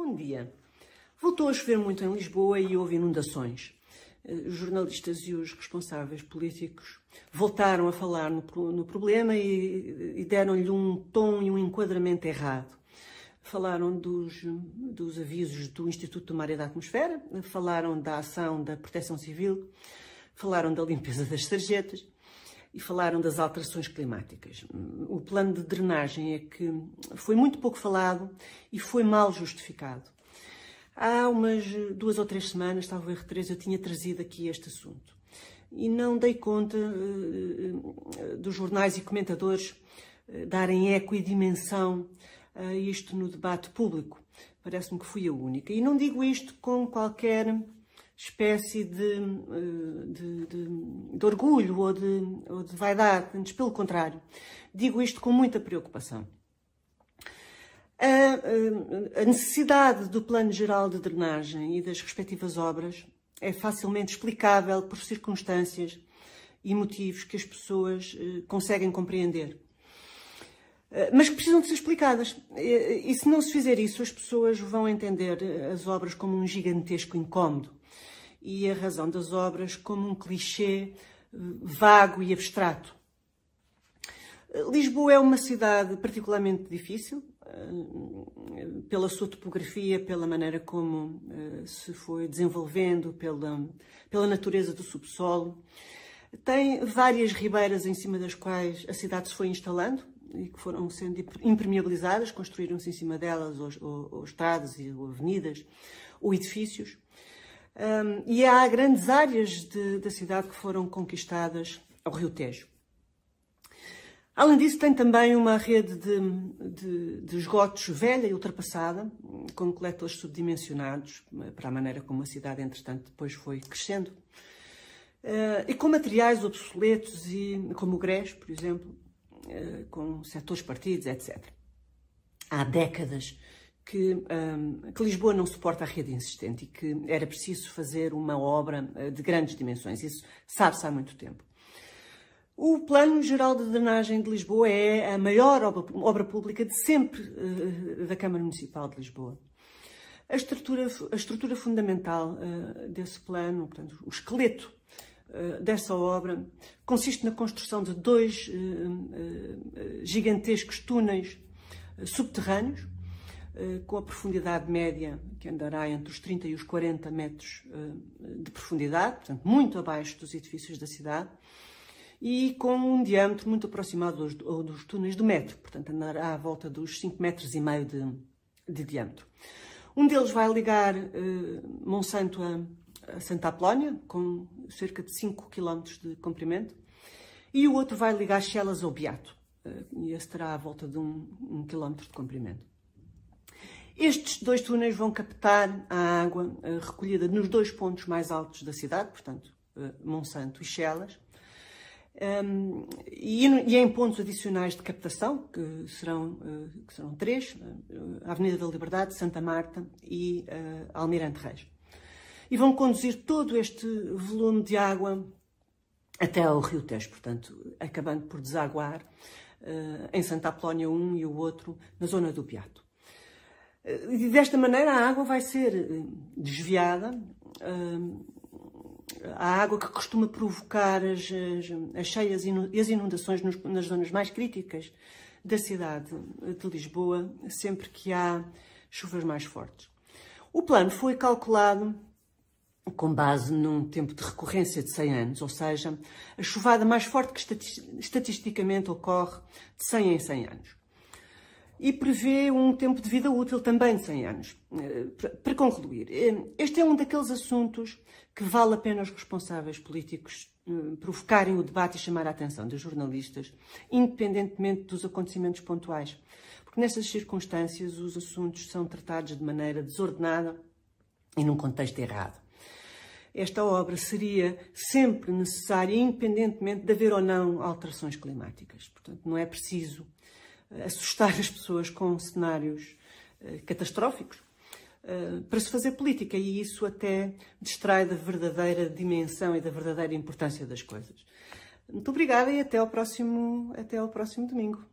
Bom dia. Voltou a chover muito em Lisboa e houve inundações. Eh, os jornalistas e os responsáveis políticos voltaram a falar no, no problema e, e deram-lhe um tom e um enquadramento errado. Falaram dos, dos avisos do Instituto do Mar e da Atmosfera, falaram da ação da Proteção Civil, falaram da limpeza das sarjetas e falaram das alterações climáticas. O plano de drenagem é que foi muito pouco falado e foi mal justificado. Há umas duas ou três semanas, talvez três, eu tinha trazido aqui este assunto. E não dei conta uh, dos jornais e comentadores uh, darem eco e dimensão a isto no debate público. Parece-me que fui a única. E não digo isto com qualquer espécie de, eh, de, de, de orgulho ou de, ou de vaidade, antes pelo contrário. Digo isto com muita preocupação. A, a necessidade do Plano Geral de Drenagem e das respectivas obras é facilmente explicável por circunstâncias e motivos que as pessoas eh, conseguem compreender. Eh, mas que precisam de ser explicadas. E se não se fizer isso, as pessoas vão entender as obras como um gigantesco incómodo e a razão das obras como um clichê eh, vago e abstrato. Eh, Lisboa é uma cidade particularmente difícil, eh, pela sua topografia, pela maneira como se foi desenvolvendo, pela, pela natureza do subsolo. Tem várias ribeiras em cima das quais a cidade se foi instalando e que foram sendo impermeabilizadas, construíram-se em cima delas ou, ou, ou estradas ou avenidas ou edifícios. Um, e há grandes áreas de, da cidade que foram conquistadas ao Rio Tejo. Além disso, tem também uma rede de, de, de esgotos velha e ultrapassada, com coletores subdimensionados, para a maneira como a cidade, entretanto, depois foi crescendo, uh, e com materiais obsoletos, e, como o grés, por exemplo, uh, com setores partidos, etc. Há décadas que, um, que, Lisboa não suporta a rede existente e que era preciso fazer uma obra eh, de grandes dimensões. Isso sabe-se há muito tempo. O Plano Geral de Drenagem de Lisboa é a maior obra, obra pública de sempre uh, da Câmara Municipal de Lisboa. A estrutura, a estrutura fundamental uh, desse plano, portanto, o esqueleto uh, dessa obra, consiste na construção de dois gigantescos túneis subterrâneos, com a profundidade média que andará entre os 30 e os 40 metros eh, de profundidade, portanto, muito abaixo dos edifícios da cidade, e com um diâmetro muito aproximado dos, dos túneis do metro, portanto, andará à volta dos 5 metros e meio de, de diâmetro. Um deles vai ligar uh, Monsanto a, a, Santa Apolónia, com cerca de 5 km de comprimento, e o outro vai ligar Chelas ao Beato, e esse terá à volta de 1 um, um km de comprimento. Estes dois túneis vão captar a água uh, recolhida nos dois pontos mais altos da cidade, portanto, uh, Monsanto e Chelas, um, e, em pontos adicionais de captação, que serão, uh, que serão três, a Avenida da Liberdade, Santa Marta e Almirante Reis. E vão conduzir todo este volume de água até ao Rio Tejo, portanto, acabando por desaguar em Santa Apolónia um e o outro na zona do Beato. Desta maneira a água vai ser eh, desviada, eh, a água que costuma provocar as, as, as cheias e as inundações nas zonas mais críticas da cidade de Lisboa, sempre que há chuvas mais fortes. O plano foi calculado com base num tempo de recorrência de 100 anos, ou seja, a chuvada mais forte que estatisticamente ocorre de 100 em 100 anos e prevê um tempo de vida útil também de 100 anos. Eh, para concluir, eh, este é um daqueles assuntos que vale a pena os responsáveis políticos eh, provocarem o debate e chamar a atenção dos jornalistas, independentemente dos acontecimentos pontuais. Porque nessas circunstâncias os assuntos são tratados de maneira desordenada e num contexto errado. Esta obra seria sempre necessária, independentemente de haver ou não alterações climáticas. Portanto, não é preciso assustar as pessoas com cenários uh, catastróficos uh, para se fazer política e isso até distrai da verdadeira dimensão e da verdadeira importância das coisas. Muito obrigada e até ao próximo, até ao próximo domingo.